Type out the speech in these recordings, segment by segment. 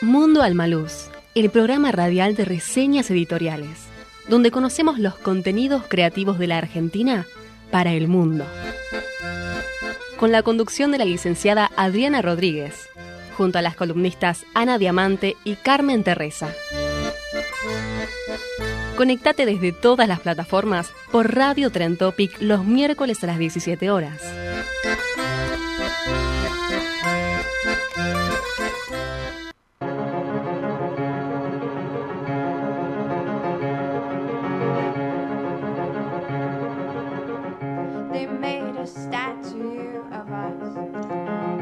Mundo Almaluz, el programa radial de reseñas editoriales, donde conocemos los contenidos creativos de la Argentina para el mundo. Con la conducción de la licenciada Adriana Rodríguez, junto a las columnistas Ana Diamante y Carmen Terresa. Conectate desde todas las plataformas por Radio Tren Topic los miércoles a las 17 horas.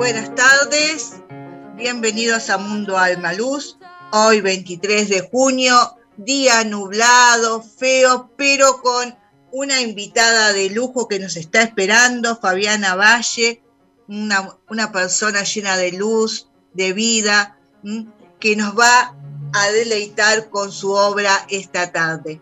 Buenas tardes, bienvenidos a Mundo Alma Luz. Hoy 23 de junio, día nublado, feo, pero con una invitada de lujo que nos está esperando, Fabiana Valle, una, persona llena de luz, de vida, que nos va a deleitar con su obra esta tarde.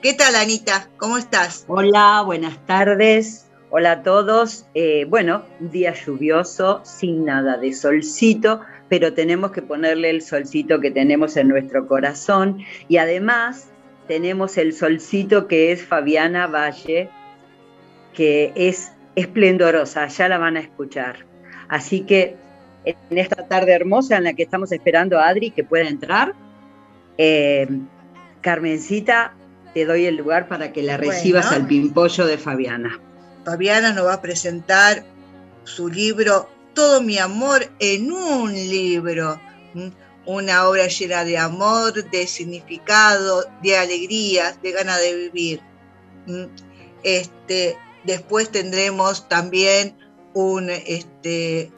¿Qué tal, Anita? ¿Cómo estás? Hola, buenas tardes. Hola a todos. Eh, bueno, un día lluvioso, sin nada de solcito, pero tenemos que ponerle el solcito que tenemos en nuestro corazón. Y además tenemos el solcito que es Fabiana Valle, que es esplendorosa, ya la van a escuchar. Así que en esta tarde hermosa en la que estamos esperando a Adri que pueda entrar, eh, Carmencita, te doy el lugar para que la recibas al pimpollo de Fabiana. Fabiana nos va a presentar su libro Todo mi amor en un libro, una obra llena de amor, de significado, de alegrías, de ganas de vivir. Este, después tendremos también un, este,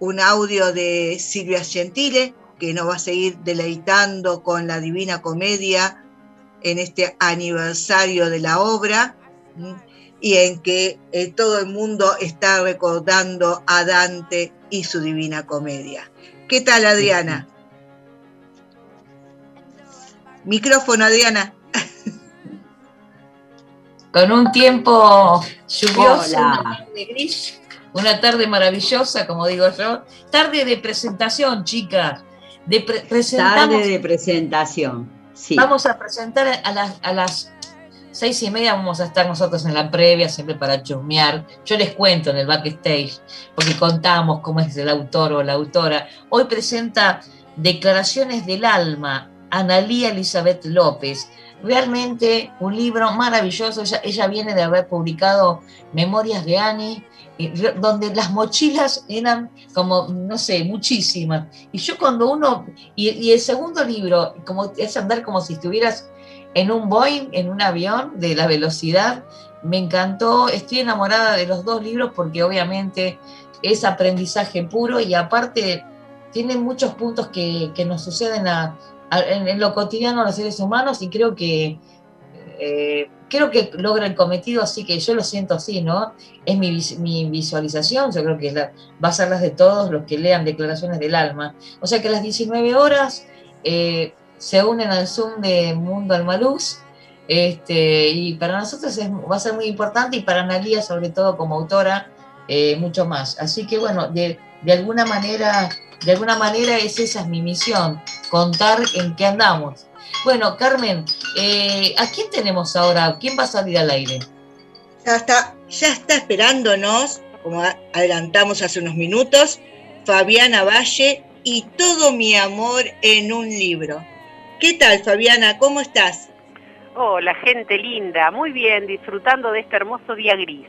un audio de Silvia Gentile, que nos va a seguir deleitando con la Divina Comedia en este aniversario de la obra y en que eh, todo el mundo está recordando a Dante y su divina comedia. ¿Qué tal, Adriana? Micrófono, Adriana. Con un tiempo lluvioso, una tarde gris, una tarde maravillosa, como digo yo. Tarde de presentación, chicas. De Tarde de presentación. Sí. Vamos a presentar a las, a las seis y media vamos a estar nosotros en la previa, siempre para chusmear. Yo les cuento en el backstage, porque contamos cómo es el autor o la autora. Hoy presenta Declaraciones del Alma, Analía Elizabeth López. Realmente un libro maravilloso. Ella, viene de haber publicado Memorias de Annie, donde las mochilas eran como, no sé, muchísimas. Y yo cuando uno, y, el segundo libro, como es andar como si estuvieras en un Boeing, en un avión, de la velocidad. Me encantó, estoy enamorada de los dos libros porque obviamente es aprendizaje puro y aparte tiene muchos puntos que, nos suceden en, lo cotidiano a los seres humanos y creo que eh, creo que logra el cometido, así que yo lo siento así, ¿no? Es mi, visualización, yo creo que va a ser las de todos los que lean Declaraciones del Alma. O sea que a las 19 horas eh, se unen al Zoom de Mundo Almaluz. Este, y para nosotros va a ser muy importante y para Analia, sobre todo como autora, eh, mucho más. Así que bueno, de, alguna manera, de alguna manera es esa es mi misión, contar en qué andamos. Bueno, Carmen, eh, ¿a quién tenemos ahora? ¿Quién va a salir al aire? Ya está, ya está esperándonos, como adelantamos hace unos minutos, Fabiana Valle y todo mi amor en un libro. ¿Qué tal, Fabiana? ¿Cómo estás? Hola, gente linda. Muy bien, disfrutando de este hermoso día gris.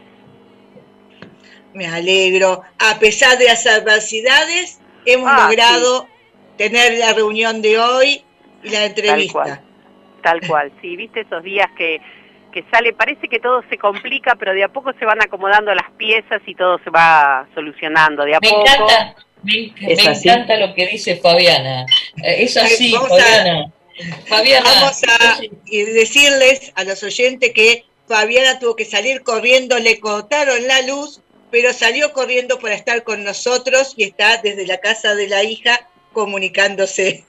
Me alegro. A pesar de las adversidades, hemos ah, logrado tener la reunión de hoy y la entrevista. Tal cual, Tal cual. sí, viste esos días que, que sale, parece que todo se complica, pero de a poco se van acomodando las piezas y todo se va solucionando. De a me poco. Encanta Me, encanta lo que dice Fabiana. Eh, es así, Fabiana. Fabiana. Vamos a decirles a los oyentes que Fabiana tuvo que salir corriendo, le cortaron la luz, pero salió corriendo para estar con nosotros y está desde la casa de la hija comunicándose.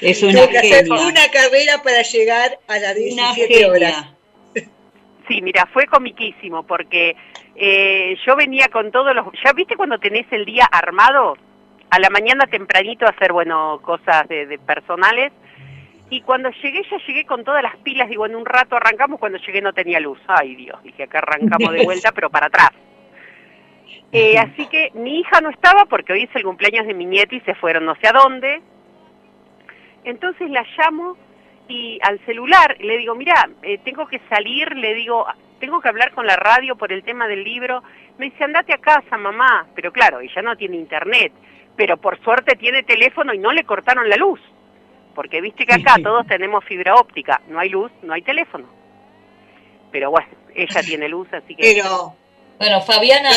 Es una tuvo que hacer una carrera para llegar a las 17 horas. Sí, mira, fue comiquísimo porque eh, yo venía con todos los... ¿Ya viste cuando tenés el día armado? A la mañana tempranito a hacer, bueno, cosas de personales y cuando llegué, ya llegué con todas las pilas, digo, en un rato arrancamos, cuando llegué no tenía luz. Ay Dios, dije, acá arrancamos de vuelta, pero para atrás. Eh, así que mi hija no estaba porque hoy es el cumpleaños de mi nieta y se fueron no sé a dónde. Entonces la llamo y al celular le digo, mira, eh, tengo que salir, le digo, tengo que hablar con la radio por el tema del libro. Me dice, andate a casa, mamá. Pero claro, ella no tiene internet, pero por suerte tiene teléfono y no le cortaron la luz porque viste que acá todos tenemos fibra óptica, no hay luz, no hay teléfono. Pero bueno, ella tiene luz, así que... Pero... Bueno, Fabiana,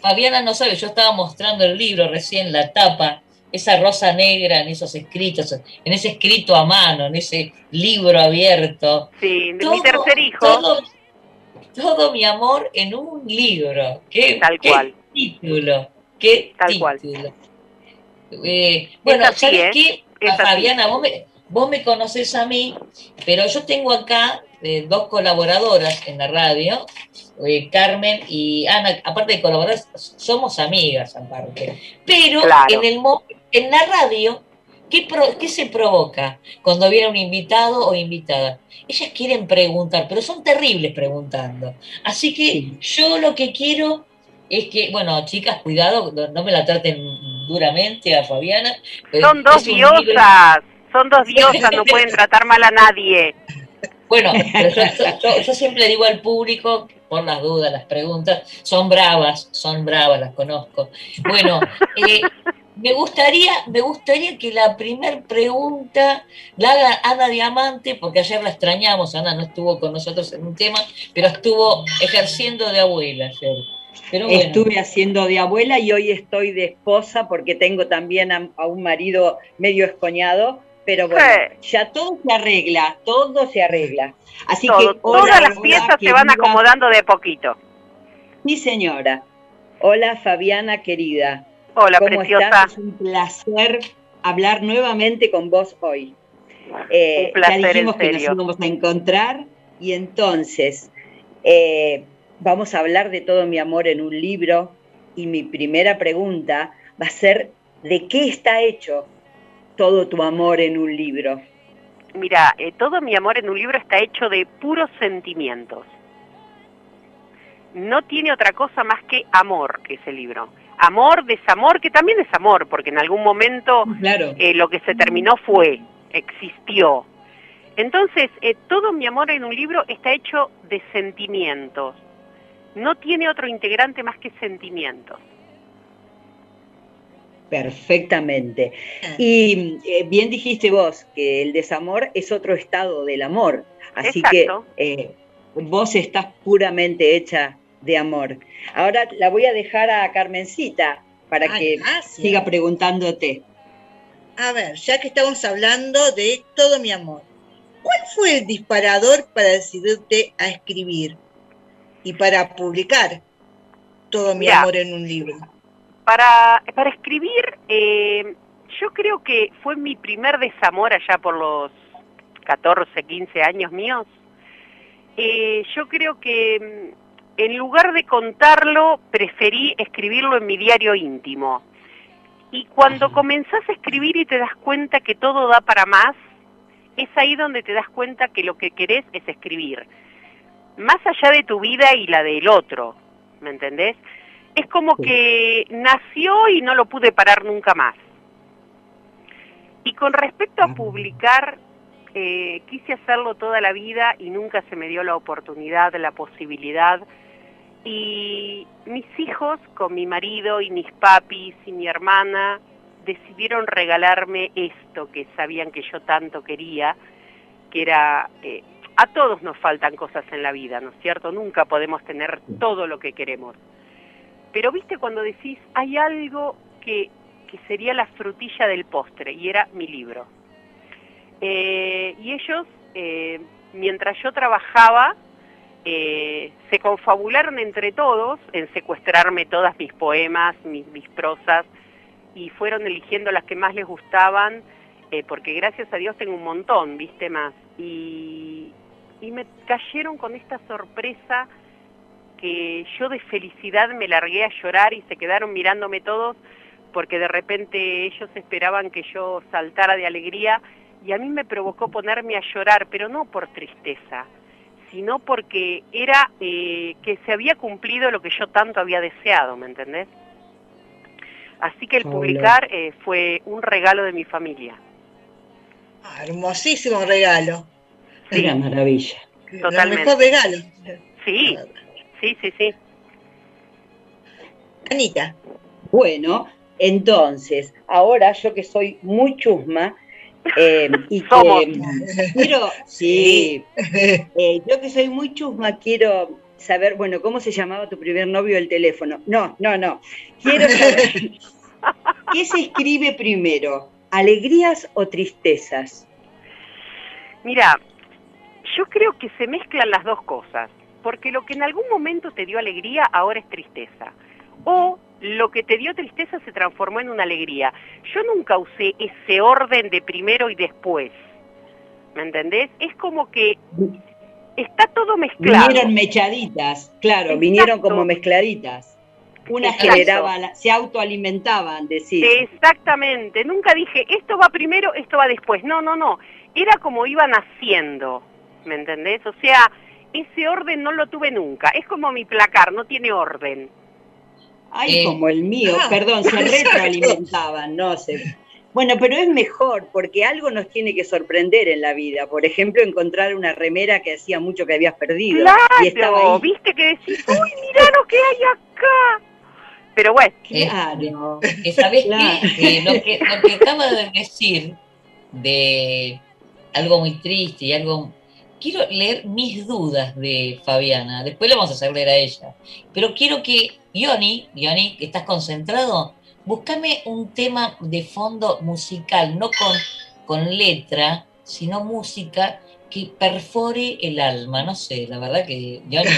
Fabiana no, sabe, yo estaba mostrando el libro recién, la tapa, esa rosa negra en esos escritos, en ese escrito a mano, en ese libro abierto. Sí, de mi tercer hijo. Todo, mi amor en un libro. ¿Qué, Tal cual. título? ¿Qué Tal título? Cual. Eh, bueno, ¿sabes ¿eh? qué? Fabiana, vos me, vos me conocés a mí, pero yo tengo acá eh, dos colaboradoras en la radio, eh, Carmen y Ana, aparte de colaboradoras, somos amigas aparte. Pero en, el, en la radio, ¿qué, ¿qué se provoca cuando viene un invitado o invitada? Ellas quieren preguntar, pero son terribles preguntando. Así que yo lo que quiero es que, bueno, chicas, cuidado, no, me la traten duramente a Fabiana. Son dos diosas, son dos diosas, no pueden tratar mal a nadie. Bueno, yo, siempre digo al público, por las dudas, las preguntas, son bravas, son bravas, las conozco. Bueno, eh, me gustaría, me gustaría que la primer pregunta la haga Ana Diamante, porque ayer la extrañamos, Ana no estuvo con nosotros en un tema, pero estuvo ejerciendo de abuela ayer. Estuve haciendo de abuela y hoy estoy de esposa porque tengo también a, un marido medio escoñado, pero bueno, ya todo se arregla, todo se arregla. Así que todas las piezas se van acomodando de poquito. Mi señora. Hola Fabiana querida. Hola ¿Cómo Estás? Es un placer hablar nuevamente con vos hoy. Eh, un placer, ya dijimos que nos íbamos a encontrar y entonces eh, vamos a hablar de todo mi amor en un libro y mi primera pregunta va a ser, ¿de qué está hecho todo tu amor en un libro? Mira, eh, todo mi amor en un libro está hecho de puros sentimientos. No tiene otra cosa más que amor ese libro. Amor, desamor, que también es amor, porque en algún momento eh, lo que se terminó fue, existió. Entonces, eh, todo mi amor en un libro está hecho de sentimientos, no tiene otro integrante más que sentimientos. Perfectamente. Y eh, bien dijiste vos que el desamor es otro estado del amor, así que eh, vos estás puramente hecha de amor. Ahora la voy a dejar a Carmencita para que siga preguntándote. A ver, ya que estamos hablando de todo mi amor, ¿cuál fue el disparador para decidirte a escribir? Y para publicar todo mi amor en un libro? Para, para escribir, eh, yo creo que fue mi primer desamor allá por los 14, 15 años míos. Eh, yo creo que mm, en lugar de contarlo, preferí escribirlo en mi diario íntimo. Y cuando comenzás a escribir y te das cuenta que todo da para más, es ahí donde te das cuenta que lo que querés es escribir más allá de tu vida y la del otro, ¿me entendés? Es como que nació y no lo pude parar nunca más. Y con respecto a publicar, eh, quise hacerlo toda la vida y nunca se me dio la oportunidad, la posibilidad. Y mis hijos, con mi marido y mis papis y mi hermana, decidieron regalarme esto que sabían que yo tanto quería, que era eh, a todos nos faltan cosas en la vida, ¿no es cierto? Nunca podemos tener todo lo que queremos. Pero viste cuando decís, hay algo que, que sería la frutilla del postre y era mi libro. Eh, y ellos, eh, mientras yo trabajaba, eh, se confabularon entre todos en secuestrarme todas mis poemas, mis, mis prosas, y fueron eligiendo las que más les gustaban, porque gracias a Dios tengo un montón, viste más. Y, y me cayeron con esta sorpresa que yo de felicidad me largué a llorar y se quedaron mirándome todos porque de repente ellos esperaban que yo saltara de alegría y a mí me provocó ponerme a llorar, pero no por tristeza, sino porque era eh, que se había cumplido lo que yo tanto había deseado, ¿me entendés? Así que el publicar eh, fue un regalo de mi familia. Ah, hermosísimo regalo. Sí. Una maravilla. Totalmente. El mejor regalo. Sí, sí, sí, sí. Anita. Bueno, entonces, ahora yo que soy muy chusma, eh, y que quiero, sí, eh, yo que soy muy chusma, quiero saber, bueno, ¿cómo se llamaba tu primer novio el teléfono? No, no, no. Quiero saber, ¿qué se escribe primero? ¿Alegrías o tristezas? Mira, yo creo que se mezclan las dos cosas, porque lo que en algún momento te dio alegría ahora es tristeza. O lo que te dio tristeza se transformó en una alegría. Yo nunca usé ese orden de primero y después. ¿Me entendés? Es como que está todo mezclado. Vinieron mechaditas, claro, vinieron como mezcladitas. Una generaba, se autoalimentaban, decir. Exactamente, nunca dije esto va primero, esto va después. No, no, no. Era como iban haciendo, ¿me entendés? O sea, ese orden no lo tuve nunca. Es como mi placar, no tiene orden. Ay, eh, como el mío, ah. perdón, se retroalimentaban, no sé. Bueno, pero es mejor porque algo nos tiene que sorprender en la vida. Por ejemplo, encontrar una remera que hacía mucho que habías perdido. Claro, y estaba viste que decís, uy, mirá lo que hay acá. Pero bueno. Claro. ¿Sabés qué? lo que lo que acaba de decir de algo muy triste y algo quiero leer mis dudas de Fabiana, después le vamos a hacer leer a ella, pero quiero que, Ioni, Ioni, que estás concentrado, búscame un tema de fondo musical, no con, con letra, sino música que perfore el alma, no sé, la verdad que, Ioni,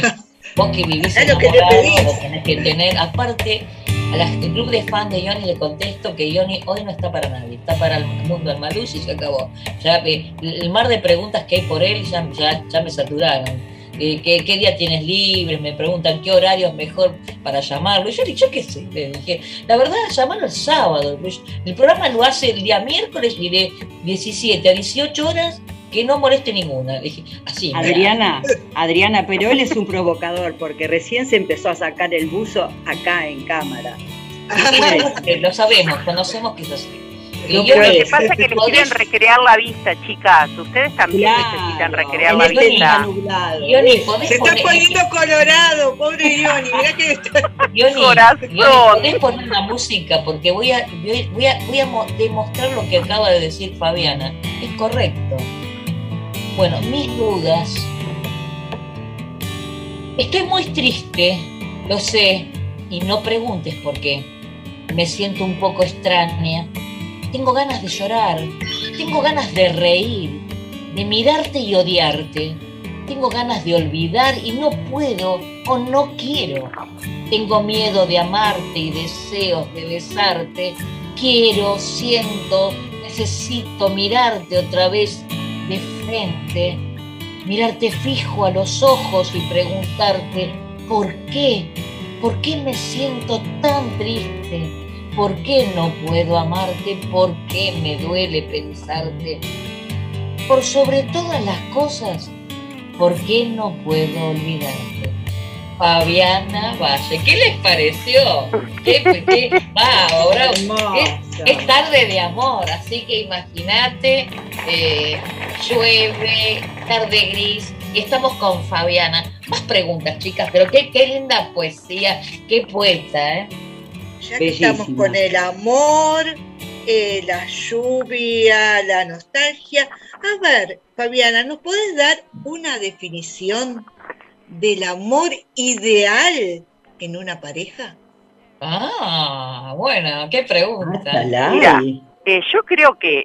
vos que vivís enamorado, lo tenés que tener, aparte al club de fan de Ioni le contesto que Ioni hoy no está para nadie, está para el mundo del Maluz y se acabó. Ya, el mar de preguntas que hay por él ya, ya, me saturaron. Eh, ¿qué, día tienes libre? Me preguntan qué horario es mejor para llamarlo. Y yo dije, qué sé, le dije, la verdad, llamarlo el sábado. El programa lo hace el día miércoles y de 17 a 18 horas que no moleste ninguna. Dije, así. Adriana, Adriana, pero él es un provocador porque recién se empezó a sacar el buzo acá en cámara. lo sabemos, conocemos que es así. lo que pasa es que les quieren recrear la vista, chicas. Ustedes también necesitan recrear la vista. Se está poniendo colorado, pobre Ioni. Mirá que está. Ioni, podés poner una música porque voy a, voy, a, voy a demostrar lo que acaba de decir Fabiana. Es correcto. Bueno, mis dudas. Estoy muy triste, lo sé, y no preguntes por qué. Me siento un poco extraña. Tengo ganas de llorar, tengo ganas de reír, de mirarte y odiarte. Tengo ganas de olvidar y no puedo o no quiero. Tengo miedo de amarte y deseos de besarte. Quiero, siento, necesito mirarte otra vez de frente, mirarte fijo a los ojos y preguntarte, ¿por qué? ¿Por qué me siento tan triste? ¿Por qué no puedo amarte? ¿Por qué me duele pensarte? Por sobre todas las cosas, ¿por qué no puedo olvidarte? Fabiana Valle. ¿Qué les pareció? ¿Qué, qué, va, ahora es, tarde de amor, así que imagínate, eh, llueve, tarde gris, y estamos con Fabiana. Más preguntas, chicas, pero qué, qué linda poesía, qué poeta, ¿eh? Ya que estamos con el amor, eh, la lluvia, la nostalgia. A ver, Fabiana, ¿nos puedes dar una definición del amor ideal en una pareja? Ah, bueno, qué pregunta. Mira, eh, yo creo que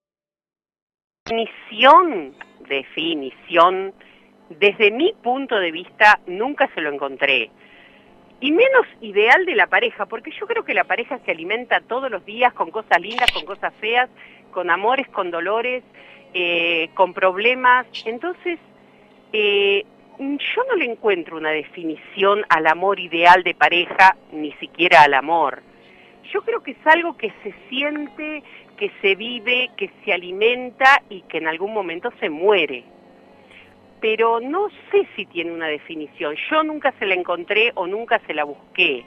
Definición, definición, desde mi punto de vista nunca se lo encontré. Y menos ideal de la pareja, porque yo creo que la pareja se alimenta todos los días con cosas lindas, con cosas feas, con amores, con dolores, eh, con problemas. Entonces, eh, yo no le encuentro una definición al amor ideal de pareja, ni siquiera al amor. Yo creo que es algo que se siente que se vive, que se alimenta y que en algún momento se muere. Pero no sé si tiene una definición. Yo nunca se la encontré o nunca se la busqué.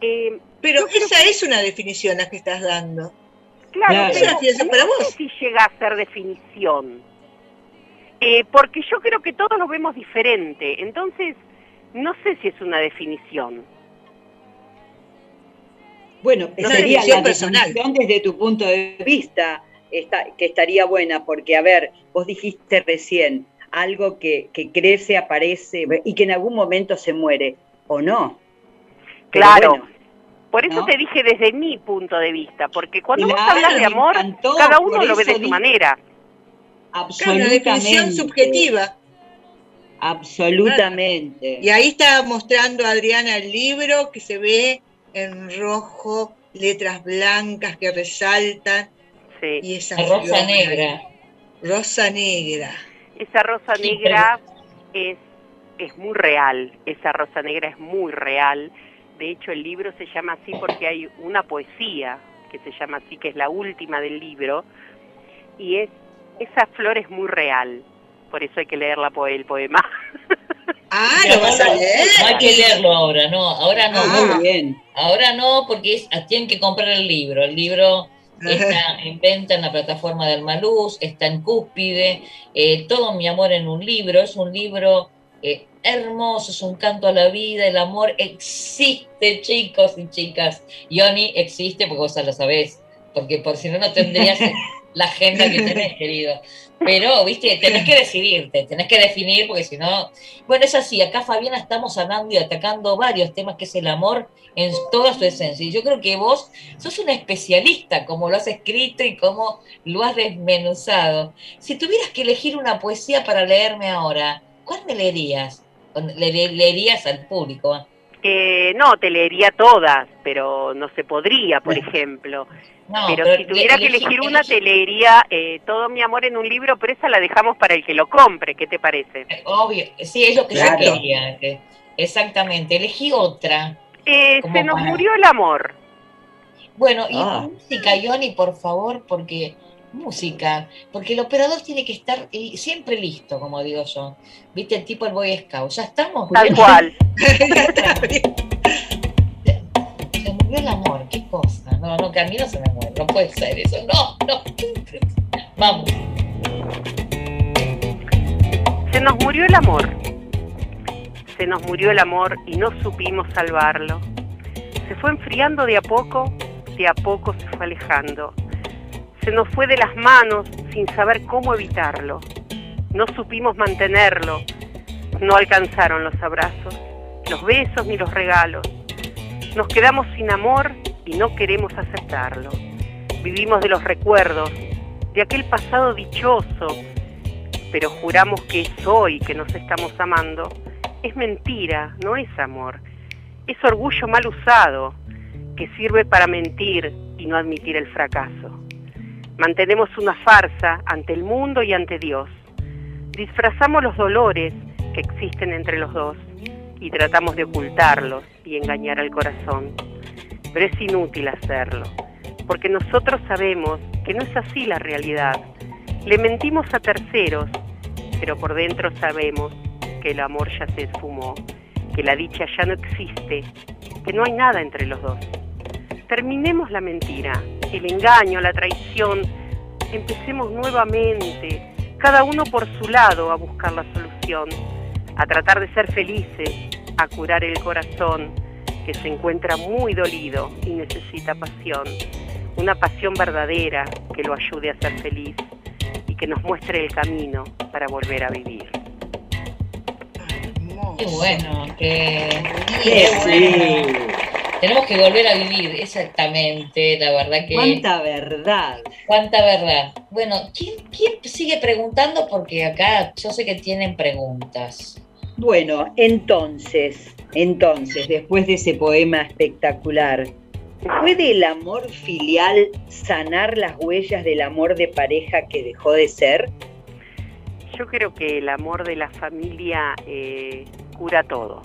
Eh, pero esa es una definición la que estás dando. Claro, pero no sé si llega a ser definición. Eh, porque yo creo que todos lo vemos diferente. Entonces, no sé si es una definición. Bueno, sería la personal. desde tu punto de vista, que estaría buena, porque, a ver, vos dijiste recién algo que, crece, aparece y que en algún momento se muere, ¿o no? claro. Por eso te dije desde mi punto de vista, porque cuando vos hablas de amor, cada uno lo ve de su manera. Absolutamente. una definición subjetiva. Absolutamente. Y ahí está mostrando Adriana el libro que se ve en rojo, letras blancas que resaltan. Sí. Y esa rosa negra. Rosa negra. Esa rosa negra es, es muy real, esa rosa negra es muy real. De hecho, el libro se llama así porque hay una poesía que se llama así, que es la última del libro, y es esa flor es muy real. Por eso hay que leer la el poema. Ah, lo vas a leer. No hay que leerlo ahora, no, ahora no. Ah, bien. Ahora no, porque es, tienen que comprar el libro. El libro está en venta en la plataforma del Maluz, está en Cúspide. Eh, todo mi amor en un libro. Es un libro eh, hermoso, es un canto a la vida. El amor existe, chicos y chicas. Yoni existe porque vos ya lo sabés. Porque por si no, no tendrías la agenda que tenés, querido. Pero, viste, tenés que decidirte, tenés que definir, porque si no. Bueno, es así, acá Fabiana estamos hablando y atacando varios temas, que es el amor en toda su esencia. Y yo creo que vos sos una especialista, como lo has escrito y como lo has desmenuzado. Si tuvieras que elegir una poesía para leerme ahora, ¿cuál me leerías? ¿Le, leerías al público? Eh, no, te leería todas, pero no se podría, por ejemplo pero, si tuviera que elegir una, te leería eh, Todo mi amor en un libro, pero esa la dejamos para el que lo compre. ¿Qué te parece? Obvio, sí, es lo que yo quería. exactamente, elegí otra. Eh, se nos murió el amor. Bueno, y ah. música, Yoni, por favor, porque música, porque el operador tiene que estar siempre listo, como digo yo. ¿Viste el tipo el Boy Scout? ¿Ya estamos? Tal cual. el amor, qué cosa. No, no, que a mí no se me muere, no puede ser eso. No, no. Vamos. Se nos murió el amor. Se nos murió el amor y no supimos salvarlo. Se fue enfriando de a poco, de a poco se fue alejando. Se nos fue de las manos sin saber cómo evitarlo. No supimos mantenerlo. No alcanzaron los abrazos, los besos ni los regalos nos quedamos sin amor y no queremos aceptarlo. Vivimos de los recuerdos, de aquel pasado dichoso, pero juramos que es hoy que nos estamos amando. Es mentira, no es amor. Es orgullo mal usado, que sirve para mentir y no admitir el fracaso. Mantenemos una farsa ante el mundo y ante Dios. Disfrazamos los dolores que existen entre los dos y tratamos de ocultarlos y engañar al corazón. Pero es inútil hacerlo, porque nosotros sabemos que no es así la realidad. Le mentimos a terceros, pero por dentro sabemos que el amor ya se esfumó, que la dicha ya no existe, que no hay nada entre los dos. terminemos la mentira, el engaño, la traición, empecemos nuevamente, cada uno por su lado, a buscar la solución, a tratar de ser felices, a curar el corazón que se encuentra muy dolido y necesita pasión, una pasión verdadera que lo ayude a ser feliz y que nos muestre el camino para volver a vivir. Qué bueno, qué, qué bueno. Tenemos que volver a vivir, exactamente, la verdad que... Cuánta verdad. Cuánta verdad. Bueno, ¿quién, quién sigue preguntando? Porque acá yo sé que tienen preguntas. Bueno, entonces, entonces, después de ese poema espectacular, ¿puede el amor filial sanar las huellas del amor de pareja que dejó de ser? Yo creo que el amor de la familia eh, cura todo.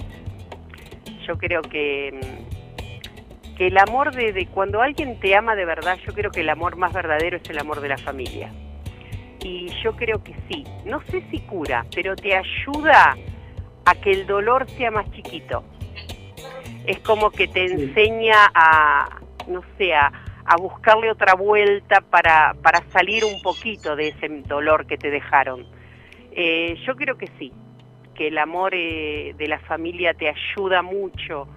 Yo creo que, mm, que el amor de, de, cuando alguien te ama de verdad, yo creo que el amor más verdadero es el amor de la familia. Y yo creo que sí, no sé si cura, pero te ayuda a que el dolor sea más chiquito. Es como que te enseña a, no sé, a, a buscarle otra vuelta para, para salir un poquito de ese dolor que te dejaron. Eh, yo creo que sí, que el amor eh, de la familia te ayuda mucho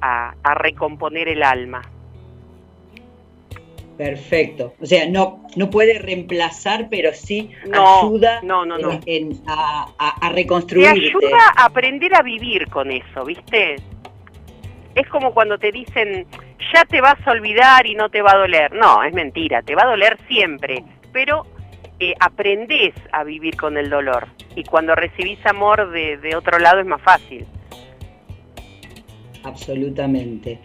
a, a, recomponer el alma. Perfecto. O sea, no, no puede reemplazar, pero sí no, ayuda no, no, en, en, a, a, reconstruir. Te ayuda a aprender a vivir con eso, ¿viste? Es como cuando te dicen, ya te vas a olvidar y no te va a doler. No, es mentira, te va a doler siempre, pero eh, aprendés a vivir con el dolor. Y cuando recibís amor de, de otro lado es más fácil. Absolutamente.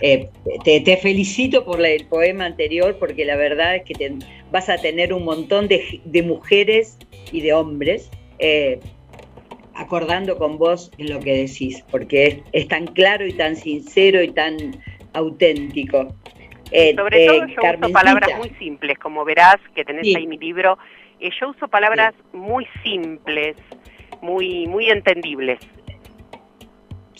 Eh, te, te, felicito por la, el poema anterior porque la verdad es que te, vas a tener un montón de, de mujeres y de hombres eh, acordando con vos en lo que decís, porque es, es, tan claro y tan sincero y tan auténtico. Eh, Sobre todo yo Carmencita. uso palabras muy simples, como verás que tenés sí. ahí mi libro, yo uso palabras sí. muy simples, muy, muy entendibles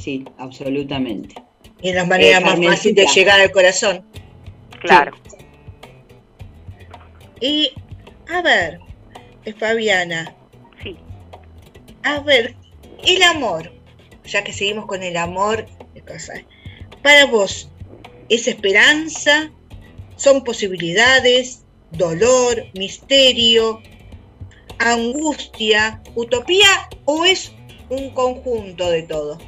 sí, absolutamente. Y es la manera eh, más fácil de llegar al corazón. Claro. Sí. Y, a ver, Fabiana. Sí. A ver, el amor, ya que seguimos con el amor, para vos, ¿es esperanza? ¿Son posibilidades? ¿Dolor? ¿Misterio? ¿Angustia? ¿Utopía? ¿O es un conjunto de todo?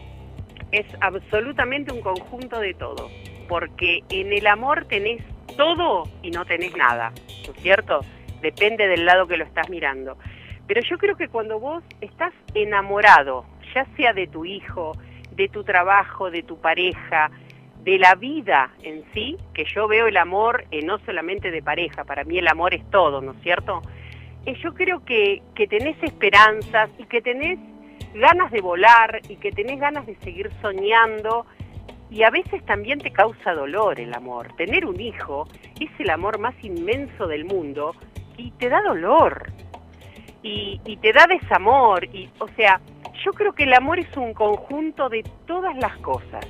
Es absolutamente un conjunto de todo, porque en el amor tenés todo y no tenés nada, ¿no es cierto? Depende del lado que lo estás mirando. Pero yo creo que cuando vos estás enamorado, ya sea de tu hijo, de tu trabajo, de tu pareja, de la vida en sí, que yo veo el amor eh, no solamente de pareja, para mí el amor es todo, ¿no es cierto? Eh, yo creo que, que tenés esperanzas y que tenés ganas de volar y que tenés ganas de seguir soñando y a veces también te causa dolor el amor. Tener un hijo es el amor más inmenso del mundo y te da dolor y, y te da desamor y o sea, yo creo que el amor es un conjunto de todas las cosas.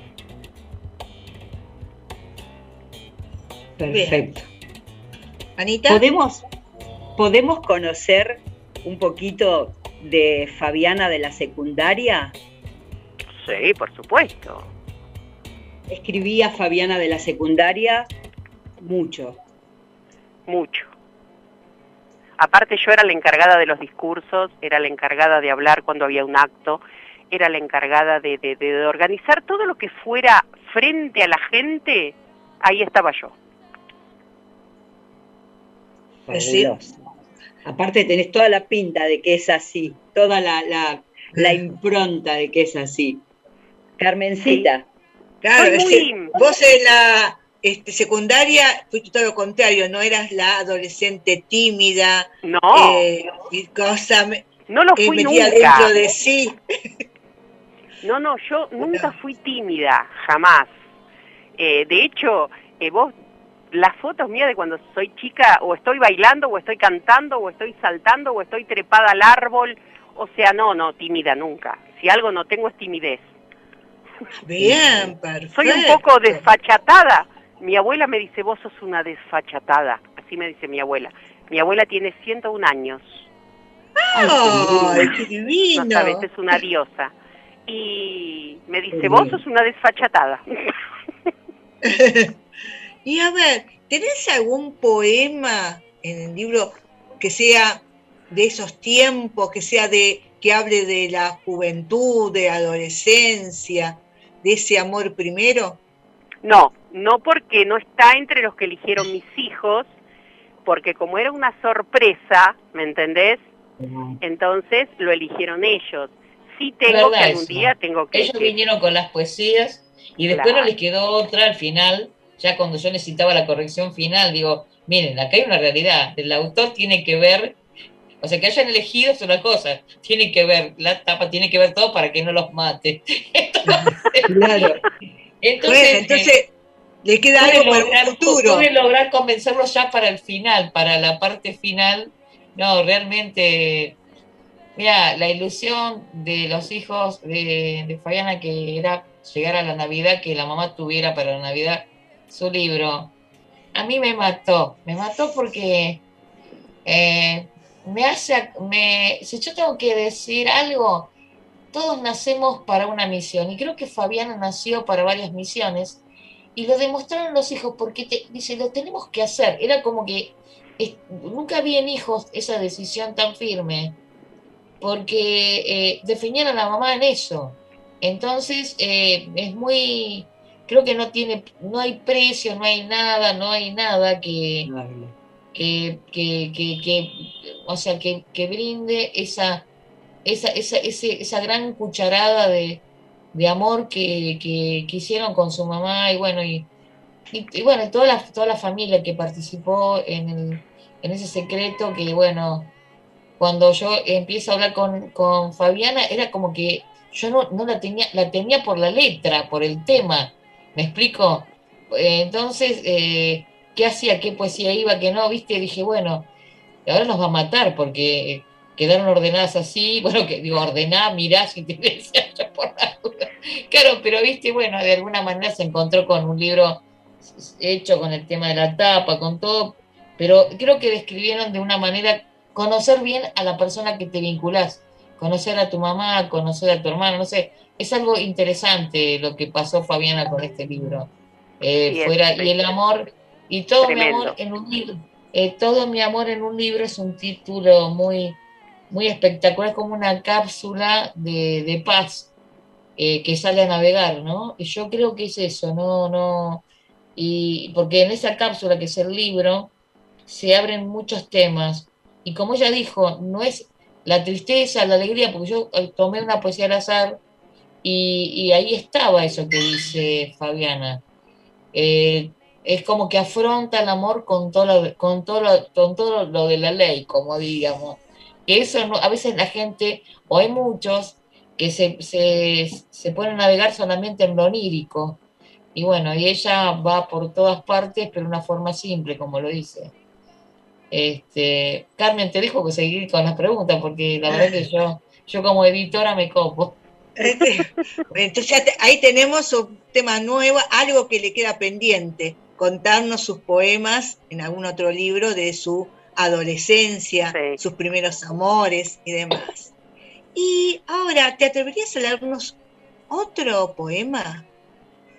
Perfecto. Anita, podemos podemos conocer un poquito de Fabiana de la secundaria? Sí, por supuesto. Escribía Fabiana de la secundaria mucho. Mucho. Aparte yo era la encargada de los discursos, era la encargada de hablar cuando había un acto, era la encargada de, de, de organizar todo lo que fuera frente a la gente, ahí estaba yo. Fabuloso. Aparte tenés toda la pinta de que es así, toda la, la, la impronta de que es así. Carmencita. Claro, es que vos en la este, secundaria fuiste todo lo contrario, no eras la adolescente tímida, no, eh, y cosa, no lo fui eh, metía nunca. dentro de sí. No, no, yo nunca fui tímida, jamás. Eh, de hecho, eh, vos las fotos mías de cuando soy chica, o estoy bailando, o estoy cantando, o estoy saltando, o estoy trepada al árbol, o sea, no, no, tímida nunca. Si algo no tengo es timidez. Bien, perfecto. Soy un poco desfachatada, Mi abuela me dice, vos sos una desfachatada, así me dice mi abuela. Mi abuela tiene 101 años. ¡Ay, qué divino! No sabes, es una diosa. Y me dice, vos sos una desfachatada. y a ver, ¿tenés algún poema en el libro que sea de esos tiempos, que sea de que hable de la juventud, de adolescencia, de ese amor primero? No, no porque no está entre los que eligieron mis hijos, porque como era una sorpresa, ¿me entendés? Entonces lo eligieron ellos. Sí tengo que algún día tengo que... Ellos vinieron con las poesías y después no les quedó otra al final, ya cuando yo necesitaba la corrección final, digo, miren, acá hay una realidad, el autor tiene que ver, o sea, que hayan elegido es una cosa, tiene que ver la tapa, tiene que ver todo para que no los mate. claro. Entonces, entonces le queda algo para el futuro. Pude lograr convencerlos ya para el final, para la parte final. No, realmente, mira, la ilusión de los hijos de, de Fabiana que era llegar a la Navidad, que la mamá tuviera para la Navidad su libro, a mí me mató. Me mató porque eh, me hace, me, si yo tengo que decir algo, todos nacemos para una misión y creo que Fabiana nació para varias misiones y lo demostraron los hijos porque te, dice, lo tenemos que hacer. Era como que nunca vi en hijos esa decisión tan firme porque eh, a la mamá en eso. Entonces eh, es muy, creo que no tiene, no hay precio, no hay nada, no hay nada que, que, que, que, o sea, que, que brinde esa esa, esa, esa gran cucharada de, amor que, que, hicieron con su mamá y bueno, y, y, bueno, toda la, toda la familia que participó en, el, en ese secreto que bueno, cuando yo empiezo a hablar con, con Fabiana era como que yo no, no, la tenía, la tenía por la letra, por el tema, ¿me explico? Entonces, eh, ¿qué hacía? ¿Qué poesía iba? ¿Qué no? ¿Viste? Dije, bueno, ahora nos va a matar porque quedaron ordenadas así, bueno, que digo, ordená, mirá si te decía por la duda. Claro, pero viste, bueno, de alguna manera se encontró con un libro hecho con el tema de la tapa, con todo, pero creo que describieron de una manera conocer bien a la persona que te vinculás, conocer a tu mamá, conocer a tu hermano, no sé, es algo interesante lo que pasó Fabiana con este libro. Eh, fuera, y el amor, y todo mi amor en un libro, eh, todo mi amor en un libro es un título muy muy espectacular, como una cápsula de, paz eh, que sale a navegar, ¿no? Y yo creo que es eso, no, no, y porque en esa cápsula que es el libro, se abren muchos temas, y como ella dijo, no es la tristeza, la alegría, porque yo tomé una poesía al azar, y, ahí estaba eso que dice Fabiana. Eh, es como que afronta el amor con todo, con todo, con todo lo de la ley, como digamos que eso a veces la gente, o hay muchos, que se, se, se ponen a navegar solamente en lo onírico. Y bueno, y ella va por todas partes, pero de una forma simple, como lo dice. Este, Carmen, te dejo que seguir con las preguntas, porque la verdad que yo, yo como editora me copo. Entonces ahí tenemos un tema nuevo, algo que le queda pendiente, contarnos sus poemas en algún otro libro de su adolescencia, sus primeros amores y demás. Y ahora, ¿te atreverías a leernos otro poema?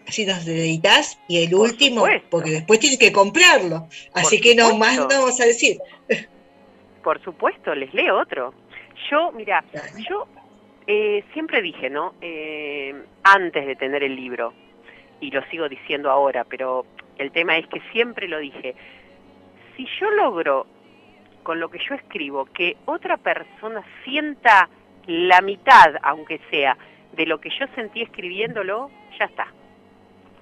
Así nos deditas y el último, porque después tienes que comprarlo. Así que no más no vamos a decir. Por supuesto, les leo otro. Yo, mira, yo eh, siempre dije, ¿no? Eh, antes de tener el libro, y lo sigo diciendo ahora, pero el tema es que siempre lo dije, si yo logro con lo que yo escribo, que otra persona sienta la mitad, aunque sea, de lo que yo sentí escribiéndolo, ya está.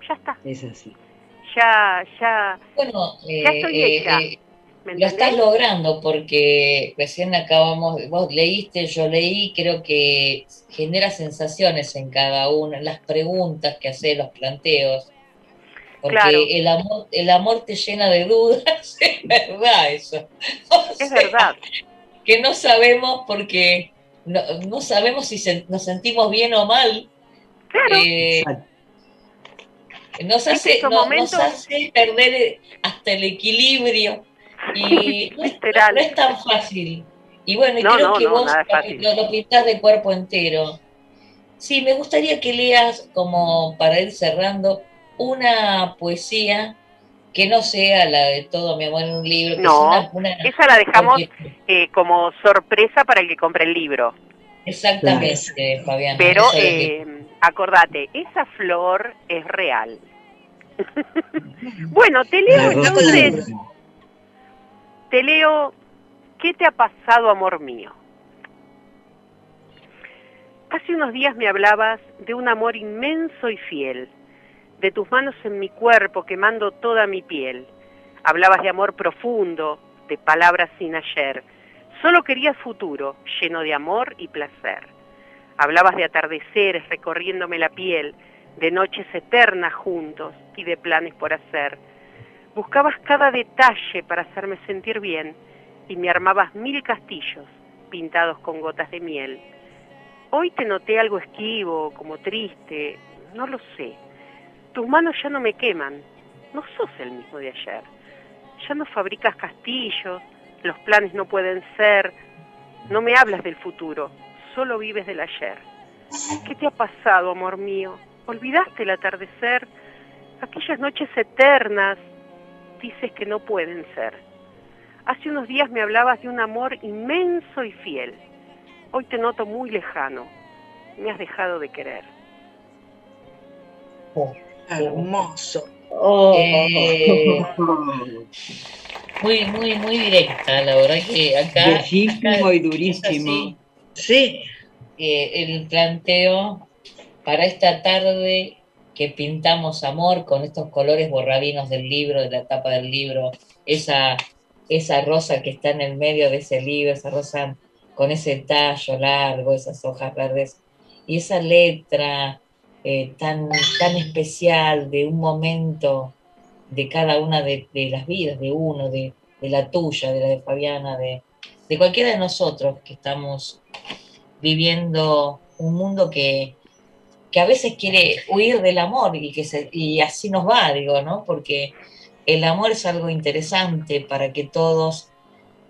Ya está. Es así. Ya, ya. Bueno, ya estoy eh, hecha. Eh, lo estás logrando porque recién acabamos, vos leíste, yo leí, creo que genera sensaciones en cada una, las preguntas que hace, los planteos. Porque el, amor, el amor te llena de dudas, es verdad eso. es verdad. Que no sabemos porque no, sabemos si nos sentimos bien o mal. Claro. Eh, Nos hace, nos hace perder hasta el equilibrio y no, es tan fácil. Y bueno, y creo que vos lo, lo pintás de cuerpo entero. Sí, me gustaría que leas, como para ir cerrando, una poesía que no sea la de todo mi amor en un libro. no, esa la dejamos eh, como sorpresa para el que compre el libro. Exactamente, Fabián. Pero eh, acordate, esa flor es real. bueno, te leo entonces. Te leo, ¿qué te ha pasado, amor mío? Hace unos días me hablabas de un amor inmenso y fiel de tus manos en mi cuerpo quemando toda mi piel. Hablabas de amor profundo, de palabras sin ayer. Solo querías futuro, lleno de amor y placer. Hablabas de atardeceres recorriéndome la piel, de noches eternas juntos y de planes por hacer. Buscabas cada detalle para hacerme sentir bien y me armabas mil castillos pintados con gotas de miel. Hoy te noté algo esquivo, como triste, no lo sé. Tus manos ya no me queman, no sos el mismo de ayer. Ya no fabricas castillos, los planes no pueden ser, no me hablas del futuro, solo vives del ayer. ¿Qué te ha pasado, amor mío? ¿Olvidaste el atardecer? Aquellas noches eternas, dices que no pueden ser. Hace unos días me hablabas de un amor inmenso y fiel. Hoy te noto muy lejano. Me has dejado de querer. Oh. Hermoso. Oh. Eh, muy, muy, muy directa, la verdad que acá. Bellísimo y durísimo. sí. el planteo para esta tarde que pintamos amor con estos colores borradinos del libro, de la tapa del libro, esa, esa rosa que está en el medio de ese libro, esa rosa con ese tallo largo, esas hojas verdes, y esa letra eh, tan, tan especial de un momento de cada una de, las vidas, de uno, de, la tuya, de la de Fabiana, de, cualquiera de nosotros que estamos viviendo un mundo que, que a veces quiere huir del amor y, que y así nos va, digo, ¿no? Porque el amor es algo interesante para que todos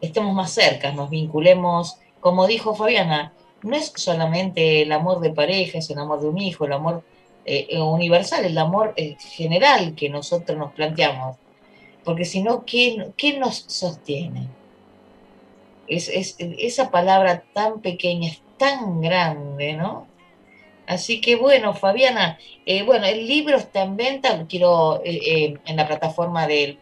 estemos más cerca, nos vinculemos, como dijo Fabiana, no es solamente el amor de pareja, es el amor de un hijo, el amor eh, universal, el amor eh, general que nosotros nos planteamos. Porque si no, ¿qué, nos sostiene? Es, esa palabra tan pequeña es tan grande, ¿no? Así que bueno, Fabiana, eh, bueno, el libro está en venta, quiero, en la plataforma de,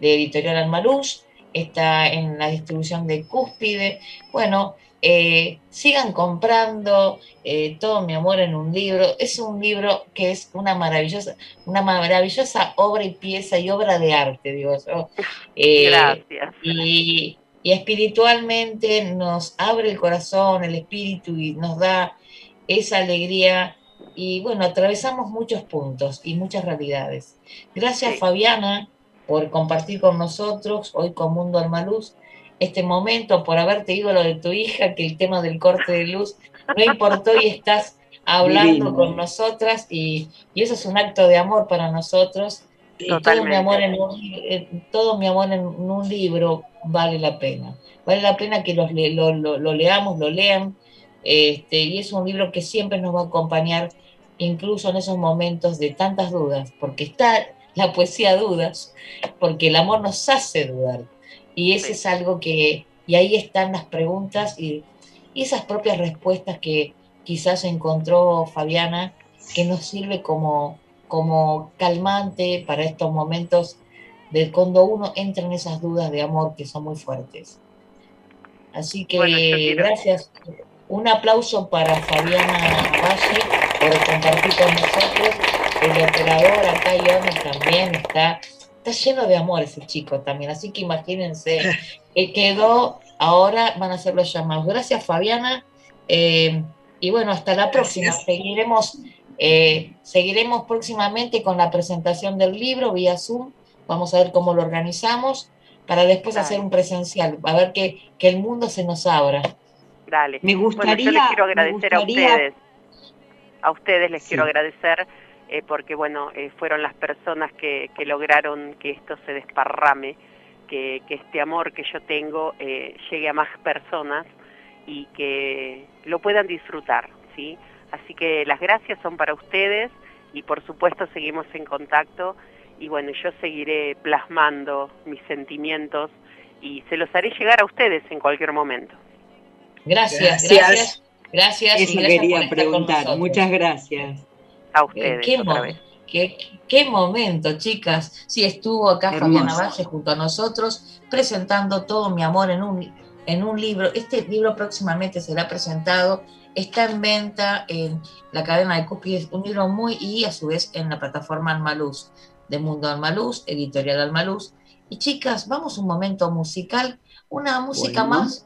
de Editorial Almaluz, está en la distribución de Cúspide. Bueno, eh, sigan comprando eh, todo mi amor en un libro. Es un libro que es una maravillosa, una maravillosa obra y pieza y obra de arte, digo yo. Eh, Gracias. Y, y, espiritualmente nos abre el corazón, el espíritu y nos da esa alegría. Y bueno, atravesamos muchos puntos y muchas realidades. Gracias, Fabiana, por compartir con nosotros hoy con Mundo Almaluz este momento, por haberte ido lo de tu hija, que el tema del corte de luz no importó y estás hablando con nosotras y, eso es un acto de amor para nosotros. Y todo mi, amor en un, eh, todo mi amor en un libro vale la pena. Vale la pena que lo, lo, leamos, lo lean. Este, y es un libro que siempre nos va a acompañar, incluso en esos momentos de tantas dudas, porque está la poesía dudas, porque el amor nos hace dudar. Y eso es algo que, y ahí están las preguntas y, esas propias respuestas que quizás encontró Fabiana, que nos sirve como, como calmante para estos momentos de cuando uno entra en esas dudas de amor que son muy fuertes. Así que gracias. Un aplauso para Fabiana Valle por compartir con nosotros. El operador acá, Iván, también está está lleno de amor ese chico también, así que imagínense, que quedó, ahora van a ser los llamados. Gracias Fabiana, eh, y bueno, hasta la próxima, seguiremos, eh, seguiremos próximamente con la presentación del libro vía Zoom, vamos a ver cómo lo organizamos, para después hacer un presencial, a ver que, que, el mundo se nos abra. Dale. Me gustaría, yo les quiero agradecer a ustedes, a ustedes les quiero agradecer eh, porque bueno, eh, fueron las personas que, lograron que esto se desparrame, que, este amor que yo tengo eh, llegue a más personas y que lo puedan disfrutar, ¿sí? Así que las gracias son para ustedes y por supuesto seguimos en contacto y bueno, yo seguiré plasmando mis sentimientos y se los haré llegar a ustedes en cualquier momento. Gracias, gracias. Gracias. Eso quería preguntar. Muchas gracias. A ustedes. ¿Qué, otra vez. Qué, momento, chicas. Sí, estuvo acá Fabiana Valle junto a nosotros presentando todo mi amor en un, en un libro. Este libro próximamente será presentado. Está en venta en la cadena de cookies, un libro muy y a su vez en la plataforma Almaluz de Mundo Almaluz, editorial Almaluz. Y chicas, vamos un momento musical, una música más.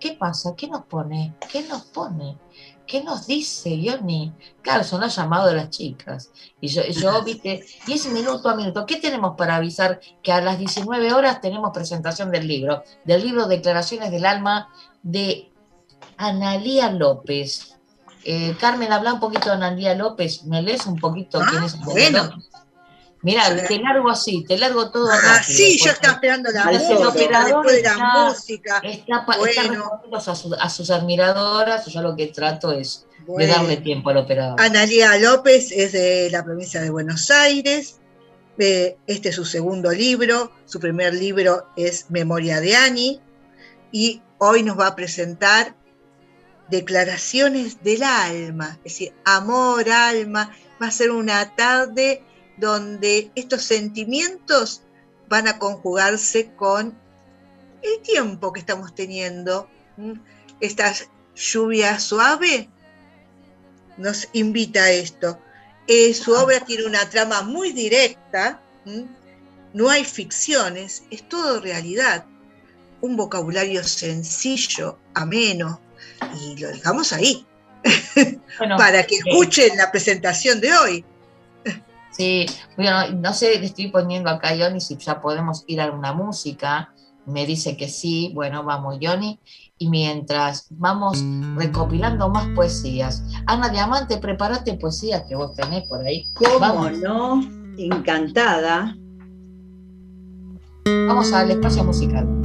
¿Qué pasa? ¿Qué nos pone? ¿Qué nos pone? ¿Qué nos dice Johnny? Claro, son los llamados de las chicas. Y yo, yo, viste, 10 minuto a minuto. ¿Qué tenemos para avisar? Que a las 19 horas tenemos presentación del libro, del libro Declaraciones del Alma de Analía López. Eh, Carmen, habla un poquito de Analía López. ¿Me lees un poquito quién es? Ah, bueno. Mira, te largo así, te largo todo. Ah, sí, yo estaba esperando la música, después de la música. Está, bueno. a, sus admiradoras, yo lo que trato es de darle tiempo al operador. Analia López es de la provincia de Buenos Aires. Este es su segundo libro. Su primer libro es Memoria de Ani. Y hoy nos va a presentar Declaraciones del Alma, es decir, amor, alma. Va a ser una tarde donde estos sentimientos van a conjugarse con el tiempo que estamos teniendo. Esta lluvia suave nos invita a esto. Eh, su obra tiene una trama muy directa, no hay ficciones, es todo realidad. Un vocabulario sencillo, ameno, y lo dejamos ahí, para que escuchen la presentación de hoy. Sí, bueno, no sé, le estoy poniendo acá a Johnny si ya podemos ir a una música. Me dice que sí, bueno, vamos Johnny. Y mientras vamos recopilando más poesías. Ana Diamante, prepárate poesía que vos tenés por ahí. ¿Cómo no? Encantada. Vamos al espacio musical.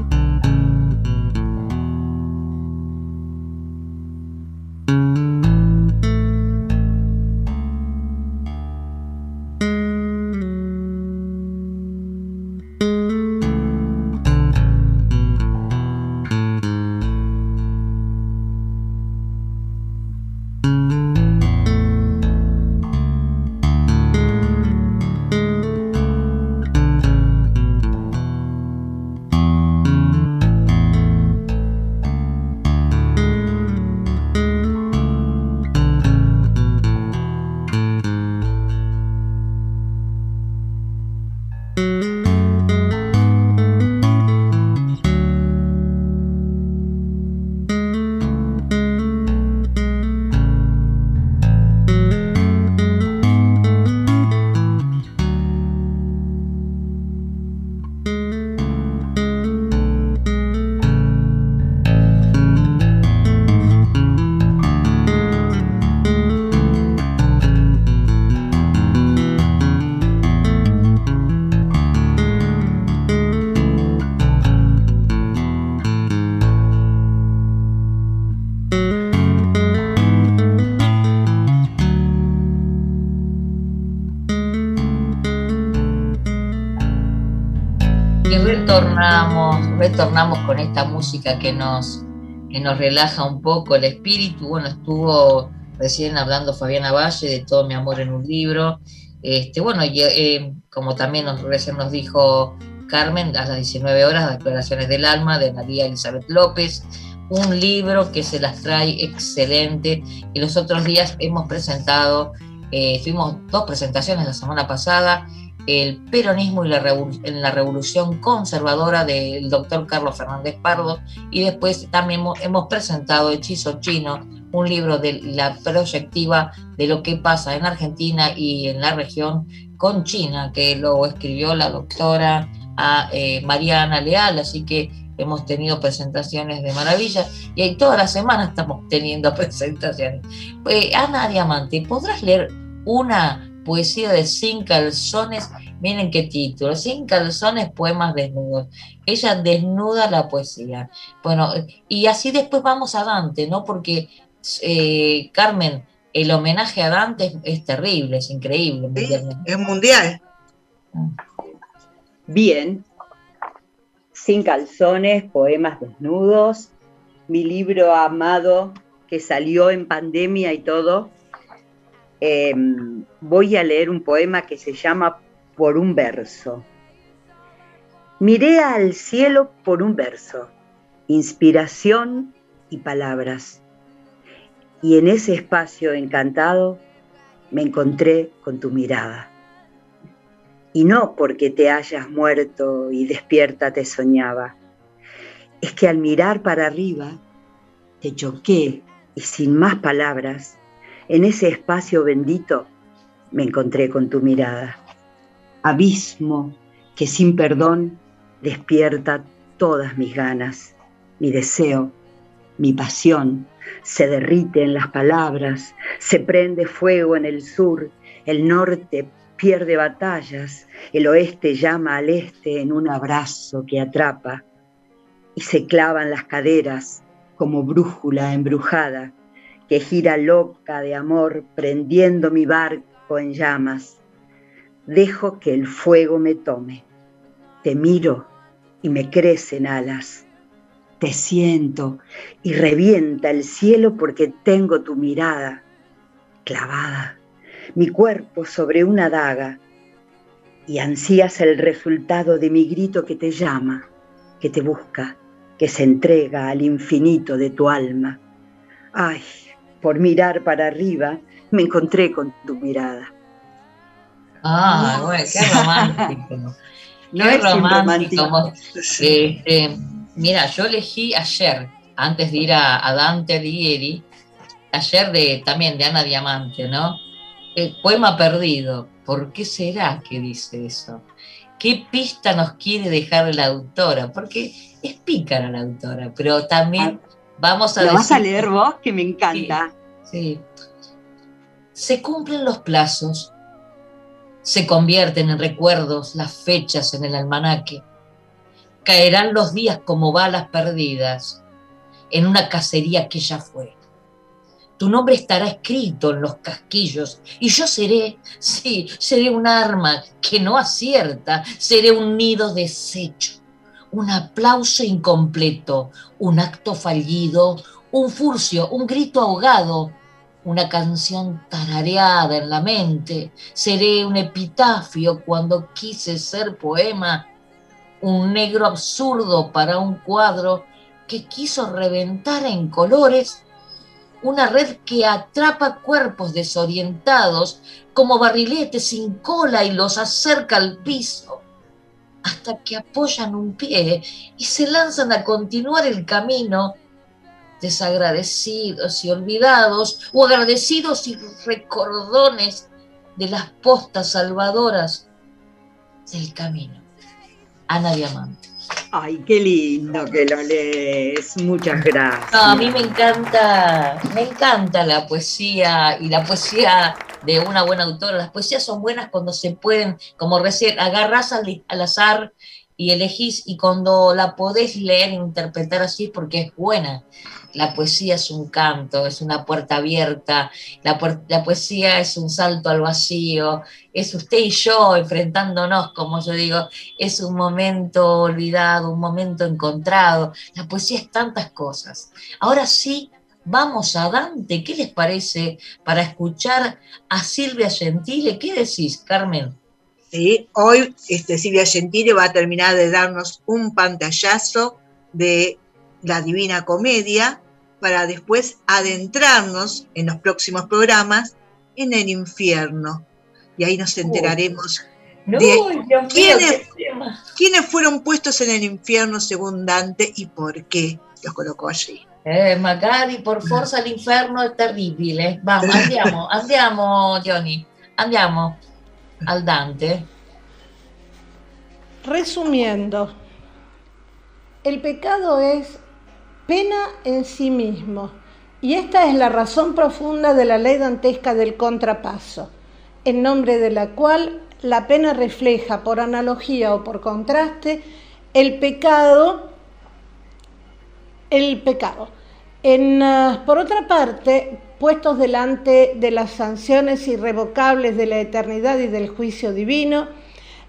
Retornamos con esta música que nos, que nos relaja un poco el espíritu. Bueno, estuvo recién hablando Fabiana Valle de Todo mi amor en un libro. Este, bueno, eh, como también nos, recién nos dijo Carmen, a las 19 horas, Declaraciones del Alma de María Elizabeth López, un libro que se las trae excelente. Y los otros días hemos presentado, eh, tuvimos dos presentaciones la semana pasada el peronismo y la en la revolución conservadora del doctor Carlos Fernández Pardo. Y después también hemos, presentado Hechizo Chino, un libro de la proyectiva de lo que pasa en Argentina y en la región con China, que lo escribió la doctora a, eh, Mariana Leal, así que hemos tenido presentaciones de maravilla. Y ahí toda la semana estamos teniendo presentaciones. Eh, Ana Diamante, ¿podrás leer una poesía de Sin Calzones. Miren qué título, Sin Calzones, poemas desnudos. Ella desnuda la poesía. Bueno, y así después vamos a Dante, ¿no? Porque, eh, Carmen, el homenaje a Dante es, terrible, es increíble. es mundial. Bien. Sin calzones, poemas desnudos, mi libro amado que salió en pandemia y todo, em, voy a leer un poema que se llama Por un verso. Miré al cielo por un verso, inspiración y palabras. Y en ese espacio encantado me encontré con tu mirada. Y no porque te hayas muerto y despierta te soñaba, es que al mirar para arriba te choqué y sin más palabras, en ese espacio bendito me encontré con tu mirada. Abismo que sin perdón despierta todas mis ganas, mi deseo, mi pasión, se derrite en las palabras, se prende fuego en el sur, el norte pierde batallas, el oeste llama al este en un abrazo que atrapa. Y se clavan las caderas como brújula embrujada que gira loca de amor prendiendo mi barco en llamas. Dejo que el fuego me tome. Te miro y me crecen alas. Te siento y revienta el cielo porque tengo tu mirada clavada, mi cuerpo sobre una daga y ansías el resultado de mi grito que te llama, que te busca, que se entrega al infinito de tu alma. Ay, por mirar para arriba, me encontré con tu mirada. Ah, bueno, qué romántico. no qué es romántico. Este, mira, yo elegí ayer, antes de ir a, Dante Alighieri, ayer de, también de Ana Diamante, ¿no? El poema perdido. ¿Por qué será que dice eso? ¿Qué pista nos quiere dejar la autora? Porque es pícara la autora, pero también ah, vamos a... Lo vas a leer vos, que me encanta. Sí, Se cumplen los plazos, se convierten en recuerdos las fechas en el almanaque, caerán los días como balas perdidas en una cacería que ya fue. Tu nombre estará escrito en los casquillos y yo seré, sí, seré un arma que no acierta, seré un nido deshecho un aplauso incompleto, un acto fallido, un furcio, un grito ahogado, una canción tarareada en la mente. Seré un epitafio cuando quise ser poema, un negro absurdo para un cuadro que quiso reventar en colores, una red que atrapa cuerpos desorientados como barriletes sin cola y los acerca al piso hasta que apoyan un pie y se lanzan a continuar el camino, desagradecidos y olvidados, o agradecidos y recordones de las postas salvadoras del camino. Ana Diamante. Ay, qué lindo que lo lees. Muchas gracias. a mí me encanta, me encanta la poesía y la poesía de una buena autora. Las poesías son buenas cuando se pueden, como recién, agarras al, azar y elegís y cuando la podés leer e interpretar así porque es buena. La poesía es un canto, es una puerta abierta, la, poesía es un salto al vacío, es usted y yo enfrentándonos, como yo digo, es un momento olvidado, un momento encontrado. La poesía es tantas cosas. Ahora sí, vamos a Dante. ¿Qué les parece para escuchar a Silvia Gentile? ¿Qué decís, Carmen? Sí, hoy este, Silvia Gentile va a terminar de darnos un pantallazo de la Divina Comedia para después adentrarnos en los próximos programas en el infierno. Y ahí nos enteraremos de quiénes, quiénes fueron puestos en el infierno según Dante y por qué los colocó allí. Eh, magari por forza l'inferno è terribile. Vamos, andiamo, andiamo, Johnny, andiamo al Dante. Resumiendo, el pecado es pena en sí mismo, y esta es la razón profunda de la ley dantesca del contrapaso. en nombre de la cual la pena refleja por analogía o por contraste el pecado, el pecado. Ah, por otra parte, puestos delante de las sanciones irrevocables de la eternidad y del juicio divino,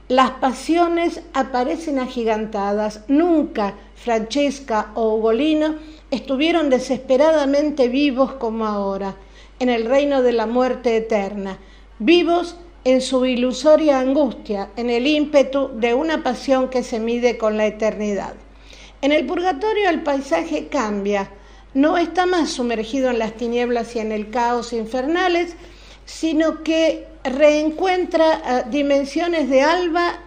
las pasiones aparecen agigantadas. Nunca Francesca o Ugolino estuvieron desesperadamente vivos como ahora, en el reino de la muerte eterna, vivos en su ilusoria angustia, en el ímpetu de una pasión que se mide con la eternidad. En el purgatorio el paisaje cambia, no está más sumergido en las tinieblas y en el caos infernales, sino que reencuentra eh, dimensiones de alba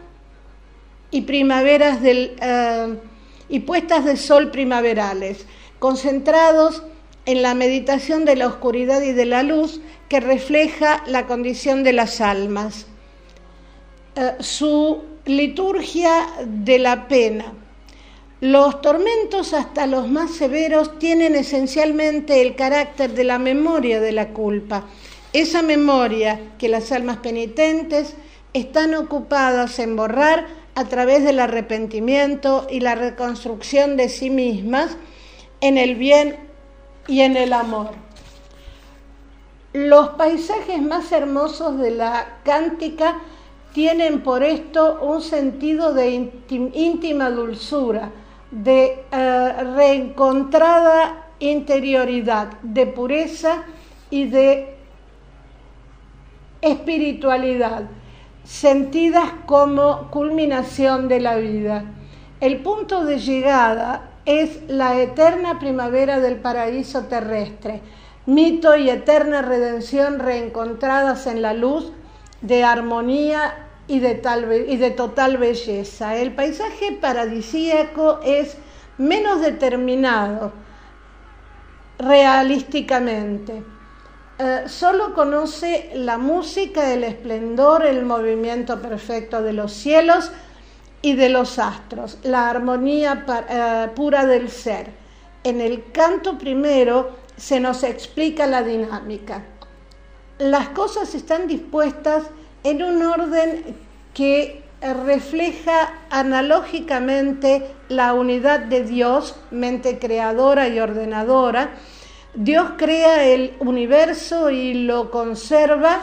y primaveras eh, y puestas de sol primaverales, concentrados en la meditación de la oscuridad y de la luz que refleja la condición de las almas. Eh, su liturgia de la pena. Los tormentos, hasta los más severos, tienen esencialmente el carácter de la memoria de la culpa. Esa memoria que las almas penitentes están ocupadas en borrar a través del arrepentimiento y la reconstrucción de sí mismas en el bien y en el amor. Los paisajes más hermosos de la cántica tienen por esto un sentido de íntima dulzura, de eh, reencontrada interioridad, de pureza y de espiritualidad, sentidas como culminación de la vida. El punto de llegada es la eterna primavera del paraíso terrestre, mito y eterna redención reencontradas en la luz de armonía y de, tal, y de total belleza. El paisaje paradisíaco es menos determinado realísticamente. Eh, solo conoce la música, el esplendor, el movimiento perfecto de los cielos y de los astros, la armonía eh, pura del ser. En el canto primero se nos explica la dinámica. Las cosas están dispuestas en un orden que refleja analógicamente la unidad de Dios, mente creadora y ordenadora. Dios crea el universo y lo conserva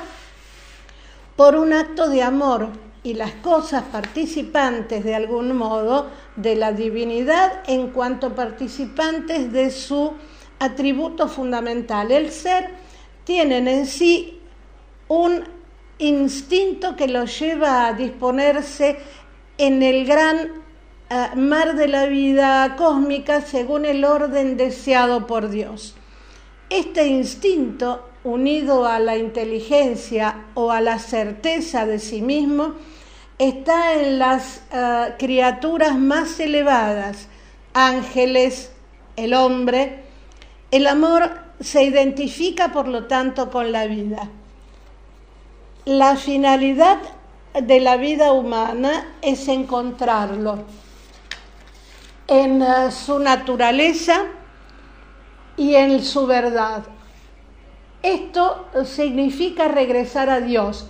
por un acto de amor y las cosas participantes de algún modo de la divinidad en cuanto participantes de su atributo fundamental. El ser tienen en sí un instinto que los lleva a disponerse en el gran eh, mar de la vida cósmica según el orden deseado por Dios. Este instinto, unido a la inteligencia o a la certeza de sí mismo, está en las eh, criaturas más elevadas, ángeles, el hombre, el amor se identifica, por lo tanto, con la vida. La finalidad de la vida humana es encontrarlo en eh, su naturaleza y en su verdad. Esto significa regresar a Dios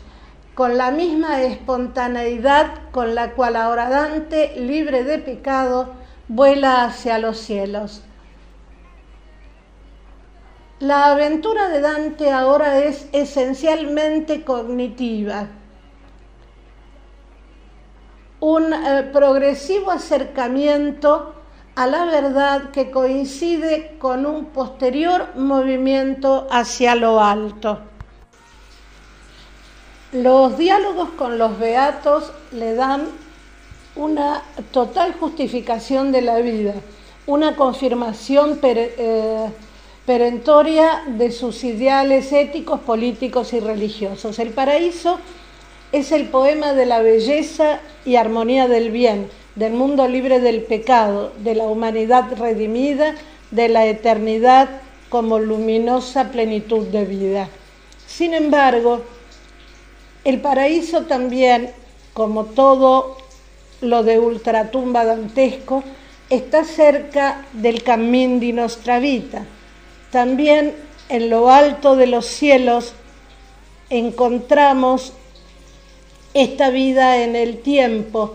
con la misma espontaneidad con la cual ahora Dante, libre de pecado, vuela hacia los cielos. La aventura de Dante ahora es esencialmente cognitiva. Un eh, progresivo acercamiento a la verdad que coincide con un posterior movimiento hacia lo alto. Los diálogos con los beatos le dan una total justificación de la vida, una confirmación eh, perentoria de sus ideales éticos, políticos y religiosos. El paraíso es el poema de la belleza y armonía del bien, del mundo libre del pecado, de la humanidad redimida, de la eternidad como luminosa plenitud de vida. Sin embargo, el paraíso también, como todo lo de ultratumba dantesco, está cerca del camín di nostra vita, también en lo alto de los cielos encontramos esta vida en el tiempo,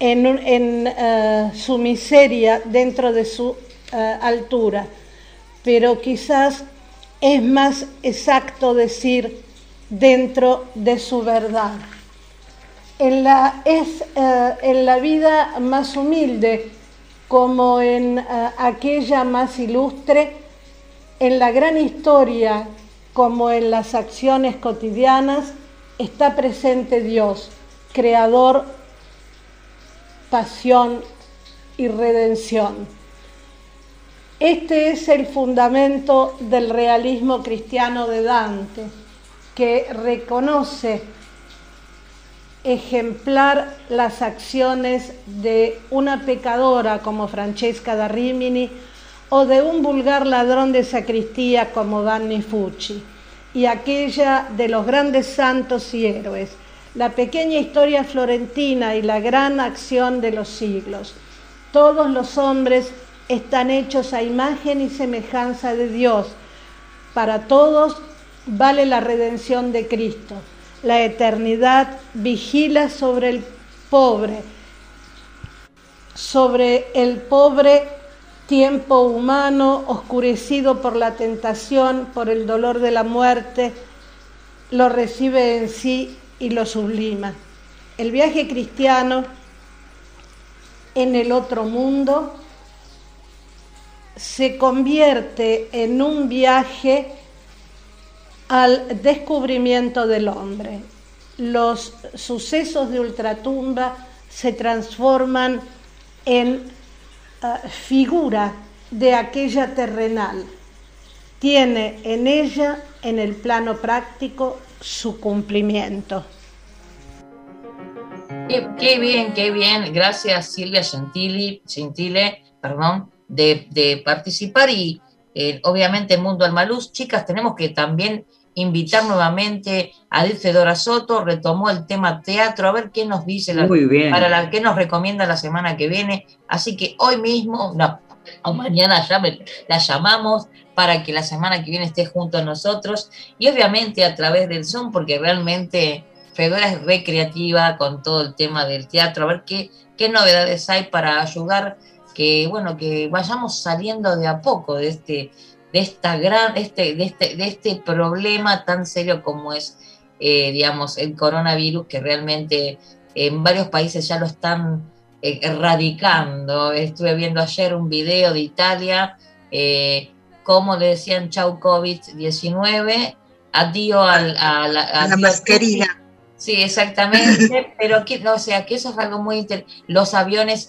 en, eh, su miseria dentro de su eh, altura, pero quizás es más exacto decir dentro de su verdad. En la, es eh, en la vida más humilde como en aquella más ilustre, en la gran historia como en las acciones cotidianas, está presente Dios, creador, pasión y redención. Este es el fundamento del realismo cristiano de Dante, que reconoce ejemplar las acciones de una pecadora como Francesca da Rimini o de un vulgar ladrón de sacristía como Vanni Fucci y aquella de los grandes santos y héroes, la pequeña historia florentina y la gran acción de los siglos. Todos los hombres están hechos a imagen y semejanza de Dios. Para todos vale la redención de Cristo. La eternidad vigila sobre el pobre, sobre el pobre tiempo humano oscurecido por la tentación, por el dolor de la muerte, lo recibe en sí y lo sublima. El viaje cristiano en el otro mundo se convierte en un viaje al descubrimiento del hombre. Los sucesos de ultratumba se transforman en figura de aquella terrenal. Tiene en ella, en el plano práctico, su cumplimiento. Qué, bien, qué bien. Gracias Silvia Gentili, Gentile, perdón, de, participar y eh, obviamente Mundo Almaluz. Chicas, tenemos que también invitar nuevamente a Dilce Dora Soto, retomó el tema teatro, a ver qué nos dice, la, para la que nos recomienda la semana que viene. Así que hoy mismo, no, o mañana ya la llamamos para que la semana que viene esté junto a nosotros y obviamente a través del Zoom, porque realmente Fedora es recreativa con todo el tema del teatro, a ver qué, qué novedades hay para ayudar que, bueno, que vayamos saliendo de a poco de este de, esta gran, este, de, este, de este problema tan serio como es, eh, digamos, el coronavirus, que realmente en varios países ya lo están eh, erradicando. Estuve viendo ayer un video de Italia, eh, cómo le decían chau COVID-19, adiós al, a la, mascarilla. Sí, exactamente, pero que, no, o sea, que eso es algo muy interesante. Los aviones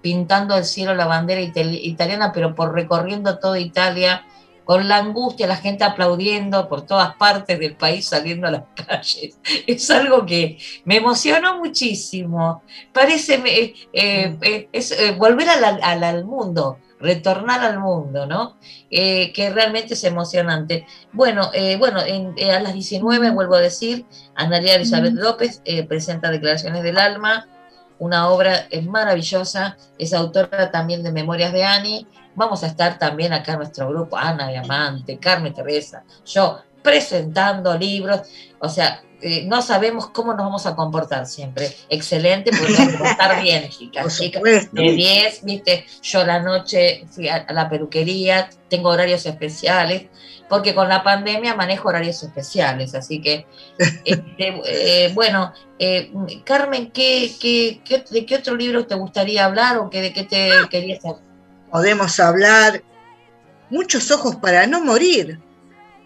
pintando el cielo la bandera italiana, pero por recorriendo toda Italia, con la angustia, la gente aplaudiendo por todas partes del país saliendo a las calles. Es algo que me emocionó muchísimo. Parece eh, eh, es, eh, volver al, mundo, retornar al mundo, ¿no? que realmente es emocionante. Bueno, bueno a las 19, vuelvo a decir, Analia Elizabeth López presenta Declaraciones del Alma una obra maravillosa, es autora también de Memorias de Ani. Vamos a estar también acá en nuestro grupo, Ana Diamante, Carmen Teresa, yo, presentando libros, o sea, eh, no sabemos cómo nos vamos a comportar siempre. Excelente, porque vamos a estar bien, chicas. chicas de 10, viste, yo la noche fui a la peluquería, tengo horarios especiales, porque con la pandemia manejo horarios especiales, así que, este, eh, bueno, eh, Carmen, ¿qué, qué, de qué otro libro te gustaría hablar o de qué te querías hablar? Podemos hablar Muchos ojos para no morir,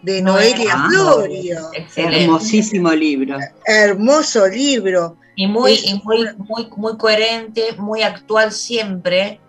de Noelia ah, Florio. Hermosísimo libro. Hermoso libro. Y muy, muy, muy, muy coherente, muy actual siempre.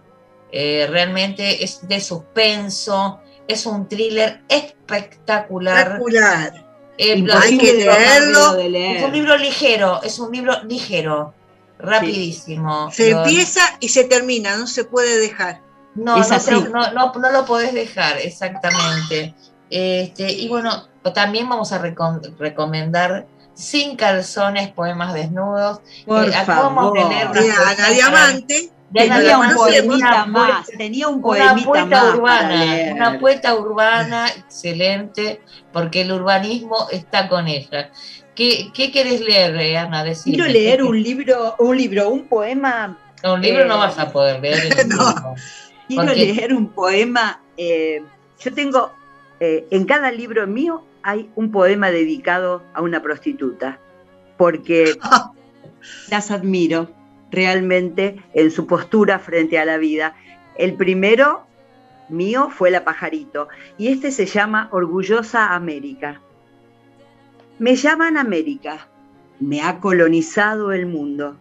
Eh, realmente es de suspenso, es un thriller espectacular. Espectacular. Eh, Hay que leerlo. Es un libro ligero, es un libro ligero, rapidísimo. Se empieza y se termina, no se puede dejar. No, no, no, no, lo podés dejar, exactamente. Este, y bueno, también vamos a recomendar Sin calzones, poemas desnudos. Por eh, favor. Ana Diamante tenía un poemita más, tenía un poemita una poeta más urbana, una poeta urbana excelente, porque el urbanismo está con ella. ¿Qué, qué querés leer, eh, Ana? Decime. Quiero leer un libro, un libro, un poema. No, un libro no vas a poder leer. no. Quiero leer un poema. Eh, yo tengo, eh, en cada libro mío hay un poema dedicado a una prostituta, porque las admiro realmente en su postura frente a la vida. El primero mío fue La Pajarito y este se llama Orgullosa América. Me llaman América, me ha colonizado el mundo.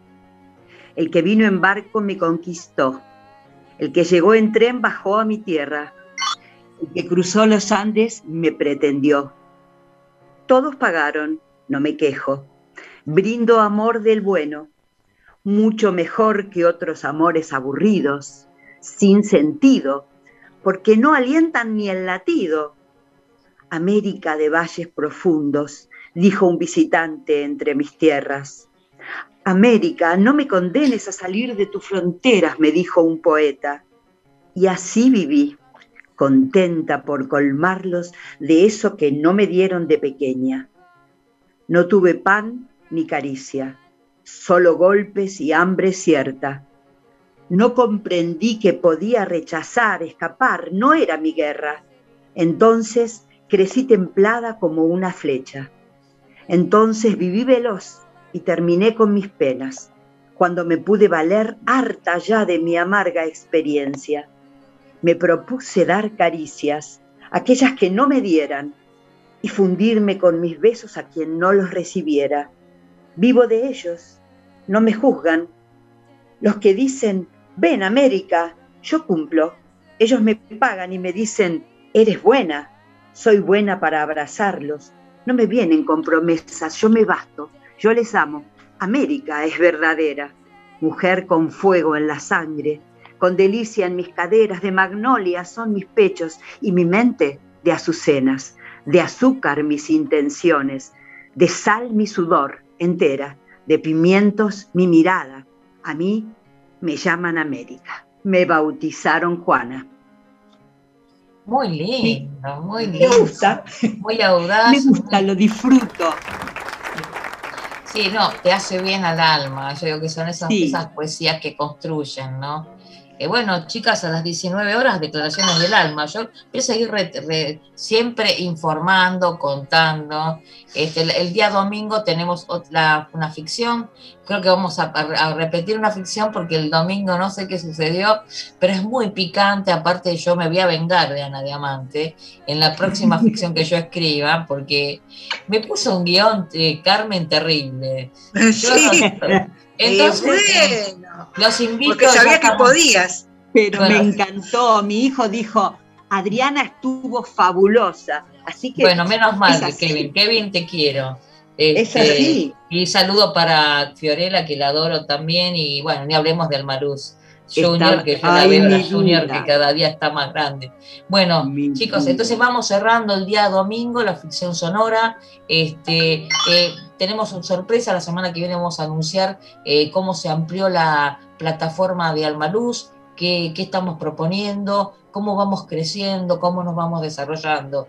El que vino en barco me conquistó, el que llegó en tren bajó a mi tierra, que cruzó los Andes me pretendió. Todos pagaron, no me quejo, brindo amor del bueno, mucho mejor que otros amores aburridos, sin sentido, porque no alientan ni el latido. América de valles profundos, dijo un visitante entre mis tierras. América, no me condenes a salir de tus fronteras, me dijo un poeta. Y así viví, contenta por colmarlos de eso que no me dieron de pequeña. No tuve pan ni caricia, solo golpes y hambre cierta. No comprendí que podía rechazar, escapar, no era mi guerra. Entonces crecí templada como una flecha. Entonces viví veloz y terminé con mis penas, cuando me pude valer harta ya de mi amarga experiencia. Me propuse dar caricias, aquellas que no me dieran, y fundirme con mis besos a quien no los recibiera. Vivo de ellos no me juzgan. Los que dicen, ven América, yo cumplo. Ellos me pagan y me dicen, eres buena, soy buena para abrazarlos. No me vienen con promesas, yo me basto, yo les amo. América es verdadera, mujer con fuego en la sangre, con delicia en mis caderas, de magnolia son mis pechos y mi mente de azucenas, de azúcar mis intenciones, de sal mi sudor entera de pimientos mi mirada. A mí me llaman América. Me bautizaron Juana. Muy lindo, muy lindo. Me gusta. Muy audaz. Me gusta, lo disfruto. Sí, no, te hace bien al alma. Yo digo que son esas, esas poesías que construyen, ¿no? Eh, bueno, chicas, a las 19 horas, declaraciones del alma. Yo voy a seguir siempre informando, contando. Este, el, día domingo tenemos otra, una ficción. Creo que vamos a, repetir una ficción porque el domingo no sé qué sucedió, pero es muy picante. Aparte, yo me voy a vengar de Ana Diamante en la próxima ficción que yo escriba, porque me puso un guion, eh, Carmen, terrible. Sí. Entonces, bueno, los invito. Porque sabía que podías. Pero me encantó. Mi hijo dijo, Adriana estuvo fabulosa. Así que. Bueno, menos mal, Kevin. Kevin, te quiero. es este, así. Y saludo para Fiorella, que la adoro también. Y bueno, ni hablemos del Maruz. Junior, que yo la veo la Junior, que cada día está más grande. Bueno, chicos, entonces vamos cerrando el día domingo la ficción sonora. Este, eh, tenemos una sorpresa, la semana que viene vamos a anunciar eh, cómo se amplió la plataforma de Almaluz, qué, qué estamos proponiendo, cómo vamos creciendo, cómo nos vamos desarrollando.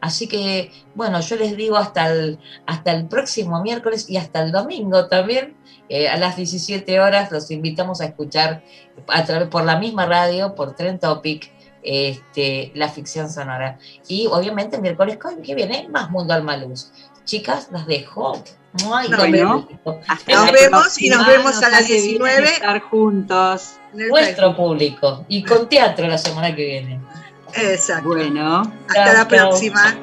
Así que, bueno, yo les digo hasta el, hasta el próximo miércoles y hasta el domingo también, eh, a las 17 horas los invitamos a escuchar a través por la misma radio, por Tren Topic, este, la ficción sonora. Y obviamente el miércoles que viene más Mundo Alma Luz. Chicas, las dejo. No, bueno, hasta nos vemos y nos vemos a las 19. Estar juntos. Nuestro público. Y con teatro la semana que viene. Exacto. Bueno, hasta la próxima.